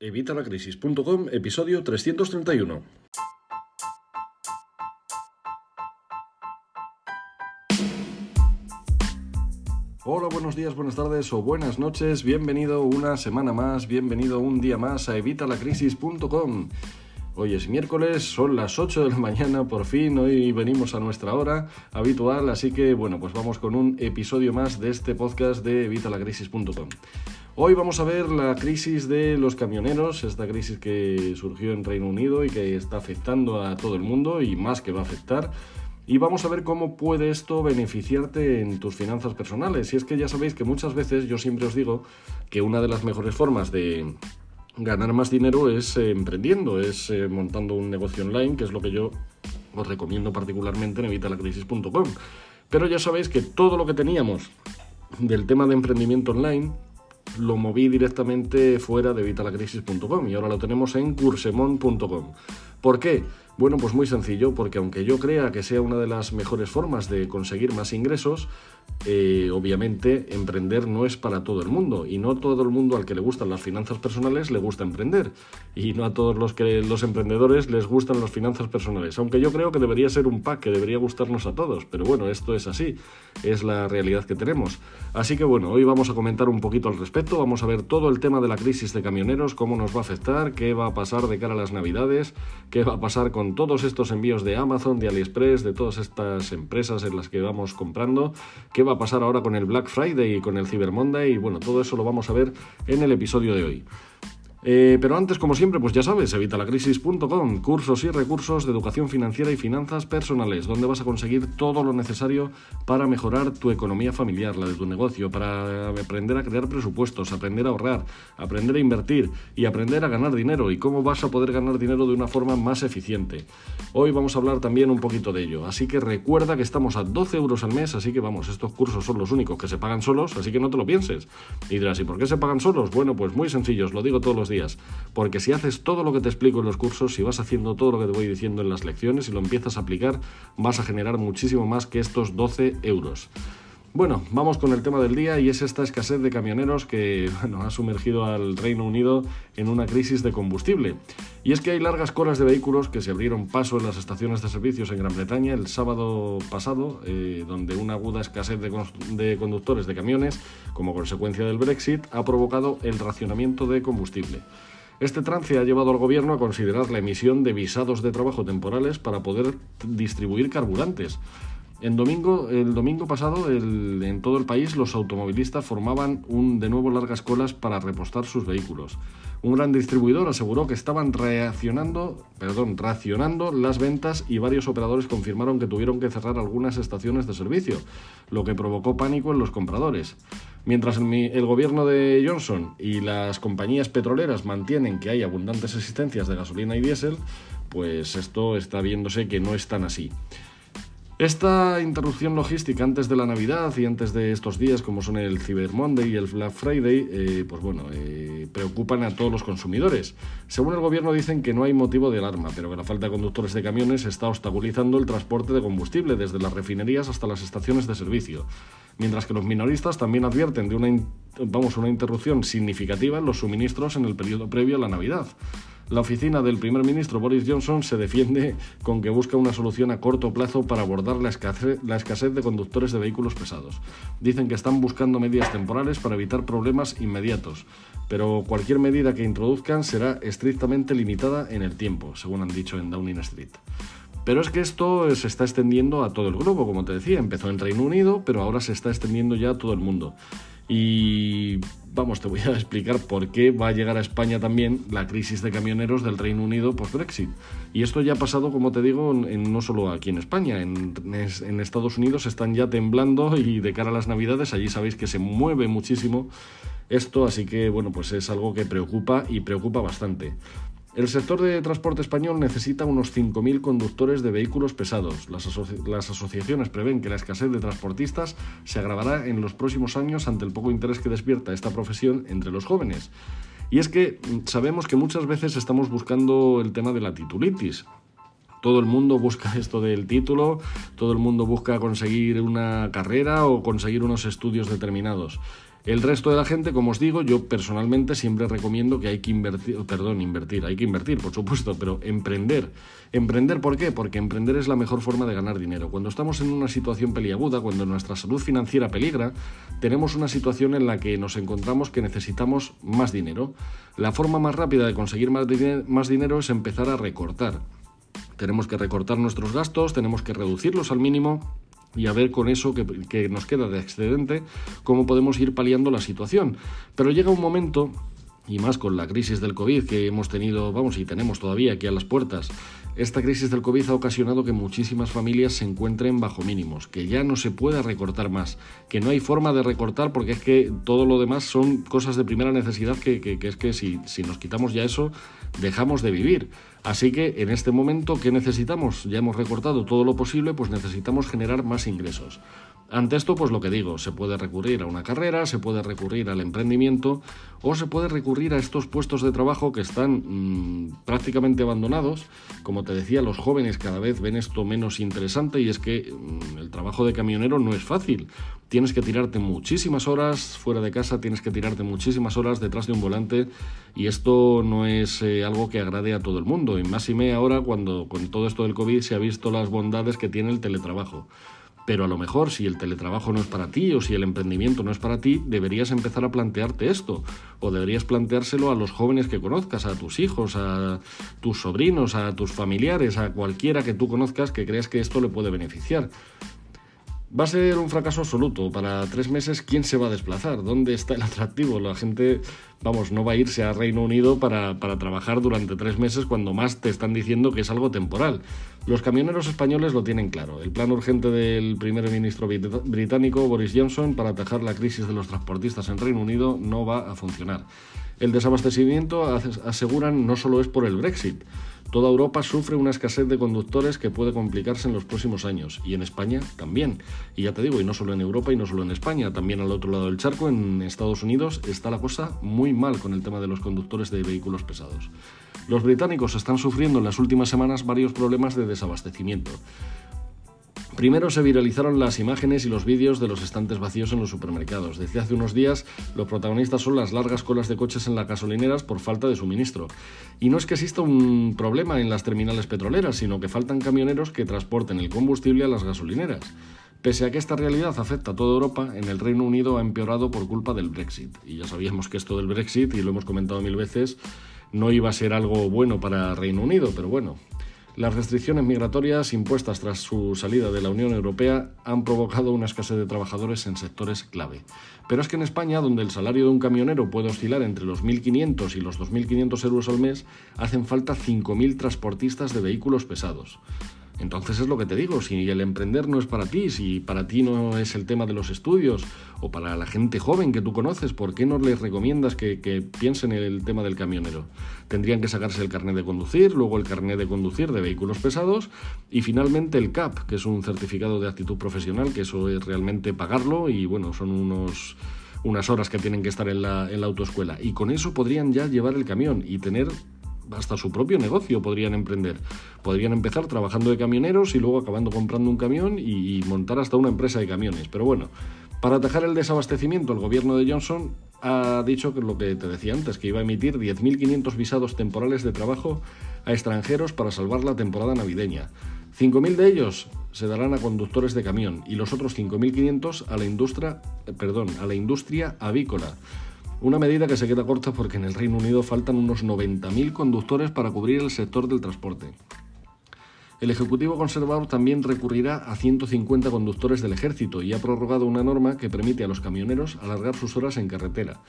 Evitalacrisis.com, episodio 331. Hola, buenos días, buenas tardes o buenas noches. Bienvenido una semana más, bienvenido un día más a evitalacrisis.com. Hoy es miércoles, son las 8 de la mañana, por fin, hoy venimos a nuestra hora habitual, así que bueno, pues vamos con un episodio más de este podcast de evitalacrisis.com. Hoy vamos a ver la crisis de los camioneros, esta crisis que surgió en Reino Unido y que está afectando a todo el mundo y más que va a afectar. Y vamos a ver cómo puede esto beneficiarte en tus finanzas personales. Y es que ya sabéis que muchas veces yo siempre os digo que una de las mejores formas de ganar más dinero es eh, emprendiendo, es eh, montando un negocio online, que es lo que yo os recomiendo particularmente en evitalacrisis.com. Pero ya sabéis que todo lo que teníamos del tema de emprendimiento online lo moví directamente fuera de vitalacrisis.com y ahora lo tenemos en cursemon.com. ¿Por qué? Bueno, pues muy sencillo, porque aunque yo crea que sea una de las mejores formas de conseguir más ingresos, eh, obviamente emprender no es para todo el mundo y no todo el mundo al que le gustan las finanzas personales le gusta emprender y no a todos los que los emprendedores les gustan las finanzas personales, aunque yo creo que debería ser un pack que debería gustarnos a todos, pero bueno, esto es así, es la realidad que tenemos. Así que bueno, hoy vamos a comentar un poquito al respecto, vamos a ver todo el tema de la crisis de camioneros, cómo nos va a afectar, qué va a pasar de cara a las navidades, qué va a pasar con todos estos envíos de Amazon, de AliExpress, de todas estas empresas en las que vamos comprando, qué va a pasar ahora con el Black Friday y con el Cyber Monday y bueno, todo eso lo vamos a ver en el episodio de hoy. Eh, pero antes, como siempre, pues ya sabes, evitalacrisis.com, cursos y recursos de educación financiera y finanzas personales, donde vas a conseguir todo lo necesario para mejorar tu economía familiar, la de tu negocio, para aprender a crear presupuestos, aprender a ahorrar, aprender a invertir y aprender a ganar dinero y cómo vas a poder ganar dinero de una forma más eficiente. Hoy vamos a hablar también un poquito de ello, así que recuerda que estamos a 12 euros al mes, así que vamos, estos cursos son los únicos que se pagan solos, así que no te lo pienses. Y dirás, ¿y por qué se pagan solos? Bueno, pues muy sencillo, lo digo todos los días. Porque si haces todo lo que te explico en los cursos, si vas haciendo todo lo que te voy diciendo en las lecciones y lo empiezas a aplicar, vas a generar muchísimo más que estos 12 euros. Bueno, vamos con el tema del día y es esta escasez de camioneros que ha sumergido al Reino Unido en una crisis de combustible. Y es que hay largas colas de vehículos que se abrieron paso en las estaciones de servicios en Gran Bretaña el sábado pasado, eh, donde una aguda escasez de conductores de camiones, como consecuencia del Brexit, ha provocado el racionamiento de combustible. Este trance ha llevado al gobierno a considerar la emisión de visados de trabajo temporales para poder distribuir carburantes. En domingo, el domingo pasado, en todo el país, los automovilistas formaban un, de nuevo largas colas para repostar sus vehículos. Un gran distribuidor aseguró que estaban reaccionando, perdón, racionando las ventas y varios operadores confirmaron que tuvieron que cerrar algunas estaciones de servicio, lo que provocó pánico en los compradores. Mientras el, el gobierno de Johnson y las compañías petroleras mantienen que hay abundantes existencias de gasolina y diésel, pues esto está viéndose que no es tan así. Esta interrupción logística antes de la Navidad y antes de estos días, como son el Cyber Monday y el Black Friday, eh, pues bueno, eh, preocupan a todos los consumidores. Según el gobierno dicen que no hay motivo de alarma, pero que la falta de conductores de camiones está obstaculizando el transporte de combustible desde las refinerías hasta las estaciones de servicio. Mientras que los minoristas también advierten de una, vamos, una interrupción significativa en los suministros en el periodo previo a la Navidad. La oficina del primer ministro Boris Johnson se defiende con que busca una solución a corto plazo para abordar la escasez, de conductores de vehículos pesados. Dicen que están buscando medidas temporales para evitar problemas inmediatos, pero cualquier medida que introduzcan será estrictamente limitada en el tiempo, según han dicho en Downing Street. Pero es que esto se está extendiendo a todo el globo, como te decía. Empezó en Reino Unido, pero ahora se está extendiendo ya a todo el mundo. Y vamos, te voy a explicar por qué va a llegar a España también la crisis de camioneros del Reino Unido post-Brexit. Y esto ya ha pasado, como te digo, no solo aquí en España, en, Estados Unidos están ya temblando y de cara a las Navidades allí sabéis que se mueve muchísimo esto, así que bueno, pues es algo que preocupa y preocupa bastante. El sector de transporte español necesita unos 5.000 conductores de vehículos pesados. Las, asociaciones prevén que la escasez de transportistas se agravará en los próximos años ante el poco interés que despierta esta profesión entre los jóvenes. Y es que mm, sabemos que muchas veces estamos buscando el tema de la titulitis. Todo el mundo busca esto del título, todo el mundo busca conseguir una carrera o conseguir unos estudios determinados. El resto de la gente, como os digo, yo personalmente siempre recomiendo que hay que invertir, perdón, invertir, hay que invertir, por supuesto, pero emprender. ¿Emprender por qué? Porque emprender es la mejor forma de ganar dinero. Cuando estamos en una situación peliaguda, cuando nuestra salud financiera peligra, tenemos una situación en la que nos encontramos que necesitamos más dinero. La forma más rápida de conseguir más, más dinero es empezar a recortar. Tenemos que recortar nuestros gastos, tenemos que reducirlos al mínimo y a ver con eso que, nos queda de excedente cómo podemos ir paliando la situación. Pero llega un momento y más con la crisis del COVID que hemos tenido, vamos, y tenemos todavía aquí a las puertas, esta crisis del COVID ha ocasionado que muchísimas familias se encuentren bajo mínimos, que ya no se pueda recortar más, que no hay forma de recortar porque es que todo lo demás son cosas de primera necesidad que, que, es que si, si nos quitamos ya eso, dejamos de vivir. Así que en este momento, ¿qué necesitamos? Ya hemos recortado todo lo posible, pues necesitamos generar más ingresos. Ante esto, pues lo que digo, se puede recurrir a una carrera, se puede recurrir al emprendimiento o se puede recurrir a estos puestos de trabajo que están mm, prácticamente abandonados. Como te decía, los jóvenes cada vez ven esto menos interesante y es que mm, el trabajo de camionero no es fácil. Tienes que tirarte muchísimas horas fuera de casa, tienes que tirarte muchísimas horas detrás de un volante y esto no es eh, algo que agrade a todo el mundo. Y más y me ahora cuando con todo esto del COVID se ha visto las bondades que tiene el teletrabajo pero a lo mejor si el teletrabajo no es para ti o si el emprendimiento no es para ti, deberías empezar a plantearte esto o deberías planteárselo a los jóvenes que conozcas, a tus hijos, a tus sobrinos, a tus familiares, a cualquiera que tú conozcas que creas que esto le puede beneficiar. Va a ser un fracaso absoluto. Para tres meses, ¿quién se va a desplazar? ¿Dónde está el atractivo? La gente, vamos, no va a irse a Reino Unido para, para, trabajar durante tres meses cuando más te están diciendo que es algo temporal. Los camioneros españoles lo tienen claro. El plan urgente del primer ministro británico, Boris Johnson, para atajar la crisis de los transportistas en Reino Unido no va a funcionar. El desabastecimiento, aseguran, no solo es por el Brexit. Toda Europa sufre una escasez de conductores que puede complicarse en los próximos años, y en España también. Y ya te digo, y no solo en Europa y no solo en España, también al otro lado del charco, en Estados Unidos, está la cosa muy mal con el tema de los conductores de vehículos pesados. Los británicos están sufriendo en las últimas semanas varios problemas de desabastecimiento. Primero se viralizaron las imágenes y los vídeos de los estantes vacíos en los supermercados. Desde hace unos días los protagonistas son las largas colas de coches en las gasolineras por falta de suministro. Y no es que exista un problema en las terminales petroleras, sino que faltan camioneros que transporten el combustible a las gasolineras. Pese a que esta realidad afecta a toda Europa, en el Reino Unido ha empeorado por culpa del Brexit. Y ya sabíamos que esto del Brexit, y lo hemos comentado mil veces, no iba a ser algo bueno para Reino Unido, pero bueno, las restricciones migratorias impuestas tras su salida de la Unión Europea han provocado una escasez de trabajadores en sectores clave. Pero es que en España, donde el salario de un camionero puede oscilar entre los 1.500 y los 2.500 euros al mes, hacen falta 5.000 transportistas de vehículos pesados. Entonces es lo que te digo, si el emprender no es para ti, si para ti no es el tema de los estudios o para la gente joven que tú conoces, ¿por qué no les recomiendas que, piensen en el tema del camionero? Tendrían que sacarse el carnet de conducir, luego el carnet de conducir de vehículos pesados y finalmente el CAP, que es un certificado de actitud profesional, que eso es realmente pagarlo y bueno, son unos unas horas que tienen que estar en la, en la autoescuela. Y con eso podrían ya llevar el camión y tener hasta su propio negocio podrían emprender. Podrían empezar trabajando de camioneros y luego acabando comprando un camión y, montar hasta una empresa de camiones. Pero bueno, para atajar el desabastecimiento, el gobierno de Johnson ha dicho que lo que te decía antes, que iba a emitir 10.500 visados temporales de trabajo a extranjeros para salvar la temporada navideña. 5.000 de ellos se darán a conductores de camión y los otros 5.500 a la industria, eh, perdón, a la industria avícola. Una medida que se queda corta porque en el Reino Unido faltan unos 90.000 conductores para cubrir el sector del transporte. El Ejecutivo conservador también recurrirá a 150 conductores del ejército y ha prorrogado una norma que permite a los camioneros alargar sus horas en carretera.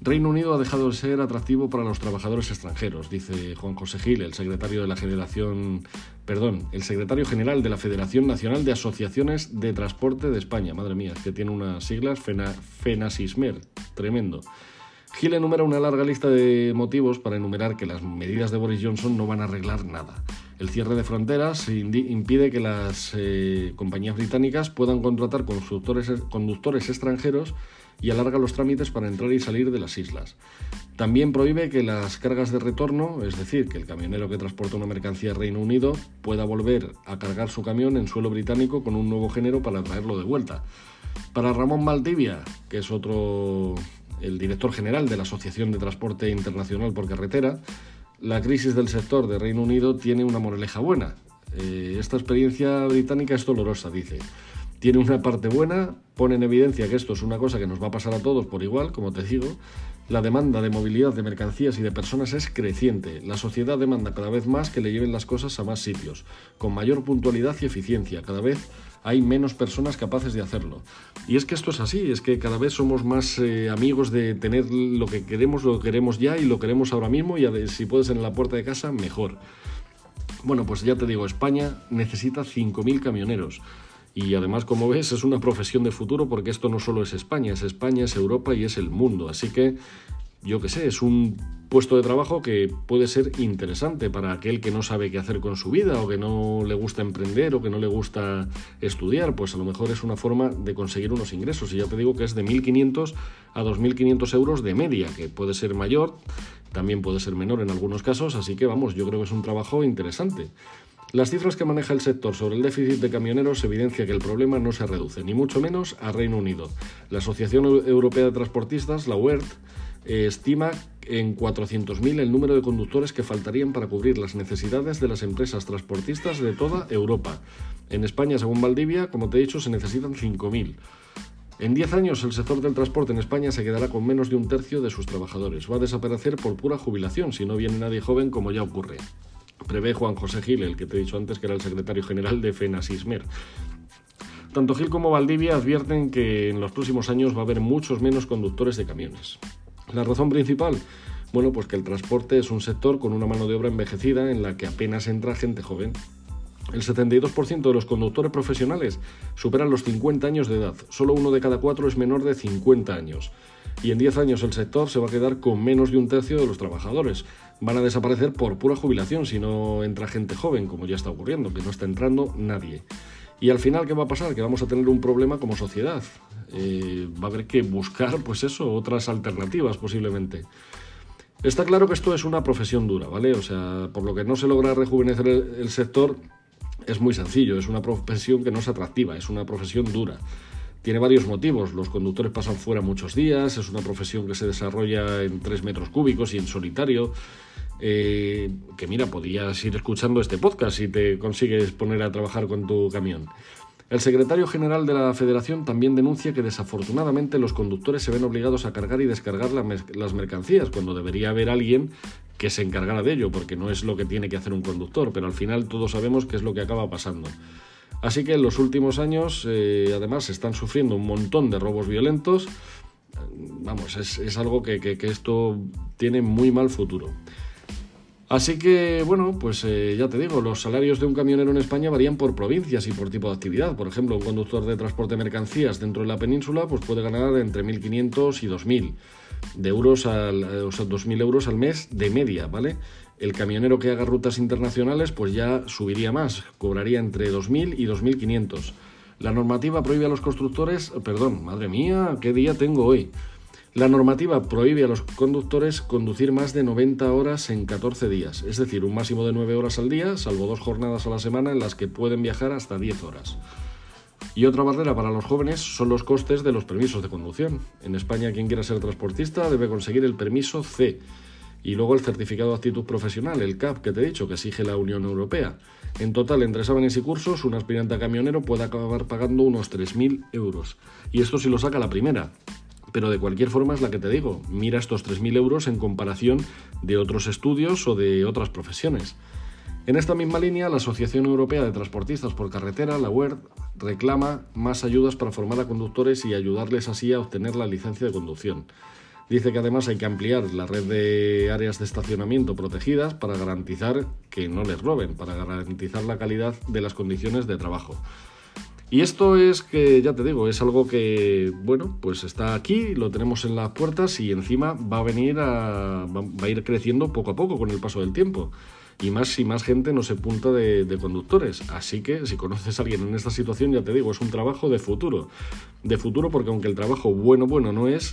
Reino Unido ha dejado de ser atractivo para los trabajadores extranjeros, dice Juan José Gil, el secretario de la Federación, perdón, el secretario general de la Federación Nacional de Asociaciones de Transporte de España. Madre mía, que tiene unas siglas FENASISMER, tremendo. Gil enumera una larga lista de motivos para enumerar que las medidas de Boris Johnson no van a arreglar nada. El cierre de fronteras impide que las eh, compañías británicas puedan contratar conductores extranjeros y alarga los trámites para entrar y salir de las islas. También prohíbe que las cargas de retorno, es decir, que el camionero que transporta una mercancía al Reino Unido pueda volver a cargar su camión en suelo británico con un nuevo género para traerlo de vuelta. Para Ramón Maldivia, que es otro el director general de la Asociación de Transporte Internacional por Carretera, la crisis del sector de Reino Unido tiene una moraleja buena. Eh, esta experiencia británica es dolorosa, dice. Tiene una parte buena, pone en evidencia que esto es una cosa que nos va a pasar a todos por igual, como te digo. La demanda de movilidad de mercancías y de personas es creciente. La sociedad demanda cada vez más que le lleven las cosas a más sitios, con mayor puntualidad y eficiencia. Cada vez hay menos personas capaces de hacerlo. Y es que esto es así, es que cada vez somos más eh, amigos de tener lo que queremos, lo queremos ya y lo queremos ahora mismo y si puedes en la puerta de casa, mejor. Bueno, pues ya te digo, España necesita 5.000 camioneros. Y además, como ves, es una profesión de futuro porque esto no solo es España, es España, es Europa y es el mundo. Así que yo qué sé, es un puesto de trabajo que puede ser interesante para aquel que no sabe qué hacer con su vida o que no le gusta emprender o que no le gusta estudiar, pues a lo mejor es una forma de conseguir unos ingresos. Y ya te digo que es de 1.500 a 2.500 euros de media, que puede ser mayor, también puede ser menor en algunos casos, así que vamos, yo creo que es un trabajo interesante. Las cifras que maneja el sector sobre el déficit de camioneros evidencia que el problema no se reduce, ni mucho menos a Reino Unido. La Asociación Europea de Transportistas, la WERT, estima en 400.000 el número de conductores que faltarían para cubrir las necesidades de las empresas transportistas de toda Europa. En España, según Valdivia, como te he dicho, se necesitan 5.000. En 10 años el sector del transporte en España se quedará con menos de un tercio de sus trabajadores. Va a desaparecer por pura jubilación si no viene nadie joven como ya ocurre. Prevé Juan José Gil, el que te he dicho antes que era el secretario general de FENASISMER. Tanto Gil como Valdivia advierten que en los próximos años va a haber muchos menos conductores de camiones. La razón principal, bueno, pues que el transporte es un sector con una mano de obra envejecida en la que apenas entra gente joven. El 72% de los conductores profesionales superan los 50 años de edad, solo uno de cada cuatro es menor de 50 años. Y en 10 años el sector se va a quedar con menos de un tercio de los trabajadores. Van a desaparecer por pura jubilación si no entra gente joven, como ya está ocurriendo, que no está entrando nadie. Y al final, ¿qué va a pasar? Que vamos a tener un problema como sociedad. Eh, va a haber que buscar, pues eso, otras alternativas posiblemente. Está claro que esto es una profesión dura, ¿vale? O sea, por lo que no se logra rejuvenecer el, sector, es muy sencillo, es una profesión que no es atractiva, es una profesión dura. Tiene varios motivos, los conductores pasan fuera muchos días, es una profesión que se desarrolla en 3 metros cúbicos y en solitario, eh, que mira, podías ir escuchando este podcast si te consigues poner a trabajar con tu camión. El secretario general de la Federación también denuncia que desafortunadamente los conductores se ven obligados a cargar y descargar las mercancías, cuando debería haber alguien que se encargara de ello, porque no es lo que tiene que hacer un conductor, pero al final todos sabemos qué es lo que acaba pasando. Así que en los últimos años, eh, además, se están sufriendo un montón de robos violentos. Vamos, es, algo que esto tiene muy mal futuro. Así que, bueno, pues eh, ya te digo, los salarios de un camionero en España varían por provincias y por tipo de actividad. Por ejemplo, un conductor de transporte de mercancías dentro de la península pues puede ganar entre 1.500 y 2.000 de euros al, eh, o sea, 2.000 euros al mes de media, ¿vale? El camionero que haga rutas internacionales pues ya subiría más, cobraría entre 2.000 y 2.500. La normativa prohíbe a los constructores, perdón, madre mía, ¿qué día tengo hoy? La normativa prohíbe a los conductores conducir más de 90 horas en 14 días, es decir, un máximo de 9 horas al día, salvo dos jornadas a la semana en las que pueden viajar hasta 10 horas. Y otra barrera para los jóvenes son los costes de los permisos de conducción. En España, quien quiera ser transportista debe conseguir el permiso C y luego el certificado de actitud profesional, el CAP, que te he dicho, que exige la Unión Europea. En total, entre exámenes y cursos, un aspirante a camionero puede acabar pagando unos 3.000 euros. Y esto si lo saca la primera pero de cualquier forma es la que te digo, mira estos 3.000 euros en comparación de otros estudios o de otras profesiones. En esta misma línea, la Asociación Europea de Transportistas por Carretera, la WERD, reclama más ayudas para formar a conductores y ayudarles así a obtener la licencia de conducción. Dice que además hay que ampliar la red de áreas de estacionamiento protegidas para garantizar que no les roben, para garantizar la calidad de las condiciones de trabajo. Y esto es que, ya te digo, es algo que, bueno, pues está aquí, lo tenemos en las puertas y encima va a venir a, va a ir creciendo poco a poco con el paso del tiempo. Y más si más gente no se punta de, conductores. Así que si conoces a alguien en esta situación, ya te digo, es un trabajo de futuro. De futuro porque aunque el trabajo bueno, bueno no es,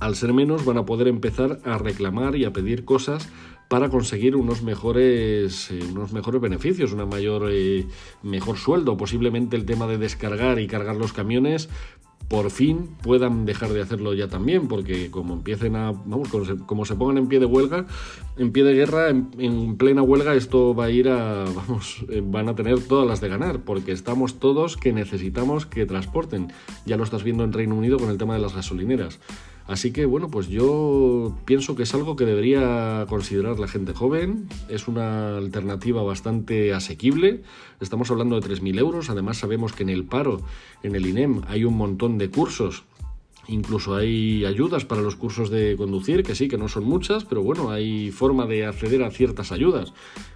al ser menos van a poder empezar a reclamar y a pedir cosas para conseguir unos mejores, eh, unos mejores beneficios, una mayor, eh, mejor sueldo, posiblemente el tema de descargar y cargar los camiones por fin puedan dejar de hacerlo ya también, porque como empiecen a, vamos, como se, pongan en pie de huelga, en pie de guerra, en, plena huelga, esto va a ir a, vamos, eh, van a tener todas las de ganar, porque estamos todos que necesitamos que transporten. Ya lo estás viendo en Reino Unido con el tema de las gasolineras. Así que bueno, pues yo pienso que es algo que debería considerar la gente joven, es una alternativa bastante asequible, estamos hablando de 3.000 euros, además sabemos que en el paro, en el INEM, hay un montón de cursos Incluso hay ayudas para los cursos de conducir, que sí, que no son muchas, pero bueno, hay forma de acceder a ciertas ayudas.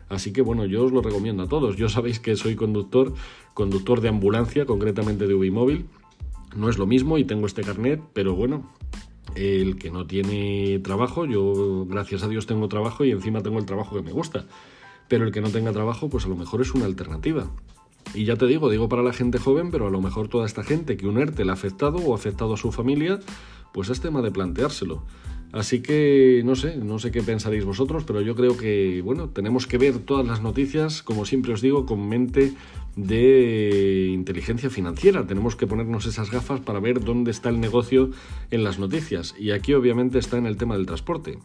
Así que bueno, yo os lo recomiendo a todos. Yo sabéis que soy conductor, conductor de ambulancia, concretamente de Ubimóvil. No es lo mismo y tengo este carnet, pero bueno, el que no tiene trabajo, yo gracias a Dios tengo trabajo y encima tengo el trabajo que me gusta. Pero el que no tenga trabajo, pues a lo mejor es una alternativa. Y ya te digo, digo para la gente joven, pero a lo mejor toda esta gente que un ERTE le ha afectado o ha afectado a su familia, pues es tema de planteárselo. Así que no sé, no sé qué pensaréis vosotros, pero yo creo que, bueno, tenemos que ver todas las noticias, como siempre os digo, con mente de inteligencia financiera. Tenemos que ponernos esas gafas para ver dónde está el negocio en las noticias. Y aquí obviamente está en el tema del transporte.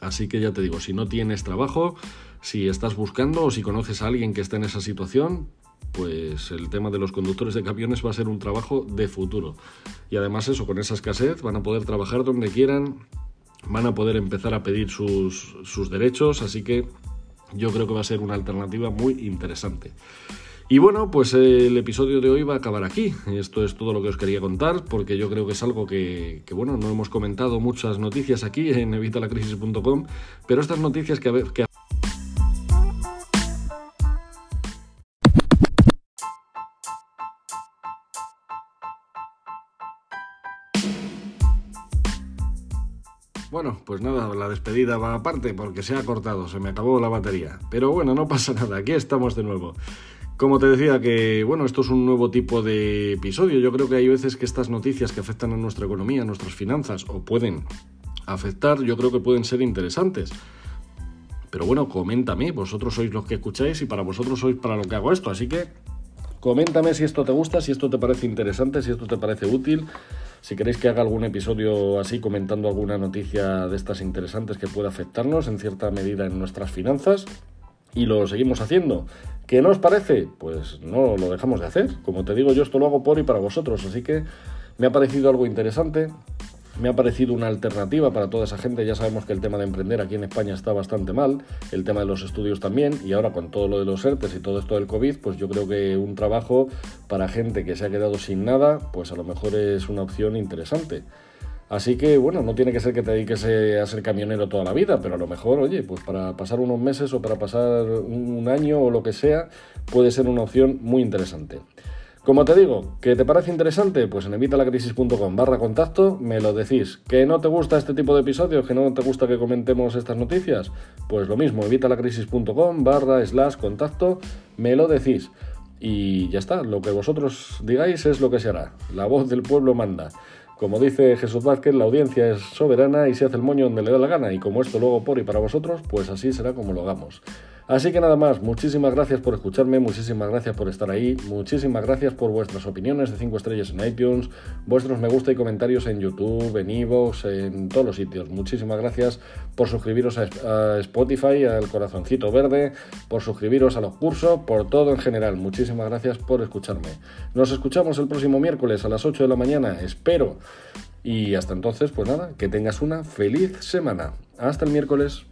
Así que ya te digo, si no tienes trabajo, si estás buscando o si conoces a alguien que está en esa situación, pues el tema de los conductores de camiones va a ser un trabajo de futuro. Y además eso, con esa escasez van a poder trabajar donde quieran, van a poder empezar a pedir sus, sus derechos, así que yo creo que va a ser una alternativa muy interesante. Y bueno, pues el episodio de hoy va a acabar aquí. Esto es todo lo que os quería contar, porque yo creo que es algo que, bueno, no hemos comentado muchas noticias aquí en evitalacrisis.com, pero estas noticias que pues nada, la despedida va aparte porque se ha cortado, se me acabó la batería. Pero bueno, no pasa nada, aquí estamos de nuevo. Como te decía que, bueno, esto es un nuevo tipo de episodio. Yo creo que hay veces que estas noticias que afectan a nuestra economía, a nuestras finanzas, o pueden afectar, yo creo que pueden ser interesantes. Pero bueno, coméntame, vosotros sois los que escucháis y para vosotros sois para lo que hago esto. Así que coméntame si esto te gusta, si esto te parece interesante, si esto te parece útil. Si queréis que haga algún episodio así comentando alguna noticia de estas interesantes que pueda afectarnos en cierta medida en nuestras finanzas, y lo seguimos haciendo. ¿Qué no os parece? Pues no lo dejamos de hacer. Como te digo, yo esto lo hago por y para vosotros, así que me ha parecido algo interesante. Me ha parecido una alternativa para toda esa gente. Ya sabemos que el tema de emprender aquí en España está bastante mal, el tema de los estudios también, y ahora con todo lo de los ERTES y todo esto del COVID, pues yo creo que un trabajo para gente que se ha quedado sin nada, pues a lo mejor es una opción interesante. Así que, bueno, no tiene que ser que te dediques eh, a ser camionero toda la vida, pero a lo mejor, oye, pues para pasar unos meses o para pasar un año o lo que sea, puede ser una opción muy interesante. Como te digo, ¿que te parece interesante? Pues en evitalacrisis.com barra contacto me lo decís. ¿Que no te gusta este tipo de episodios? ¿Que no te gusta que comentemos estas noticias? Pues lo mismo, evitalacrisis.com barra slash contacto me lo decís. Y ya está, lo que vosotros digáis es lo que se hará. La voz del pueblo manda. Como dice Jesús Vázquez, la audiencia es soberana y se hace el moño donde le da la gana. Y como esto luego por y para vosotros, pues así será como lo hagamos. Así que nada más, muchísimas gracias por escucharme, muchísimas gracias por estar ahí, muchísimas gracias por vuestras opiniones de 5 estrellas en iTunes, vuestros me gusta y comentarios en YouTube, en Evox, en todos los sitios. Muchísimas gracias por suscribiros a Spotify, al corazoncito verde, por suscribiros a los cursos, por todo en general. Muchísimas gracias por escucharme. Nos escuchamos el próximo miércoles a las 8 de la mañana, espero. Y hasta entonces, pues nada, que tengas una feliz semana. Hasta el miércoles.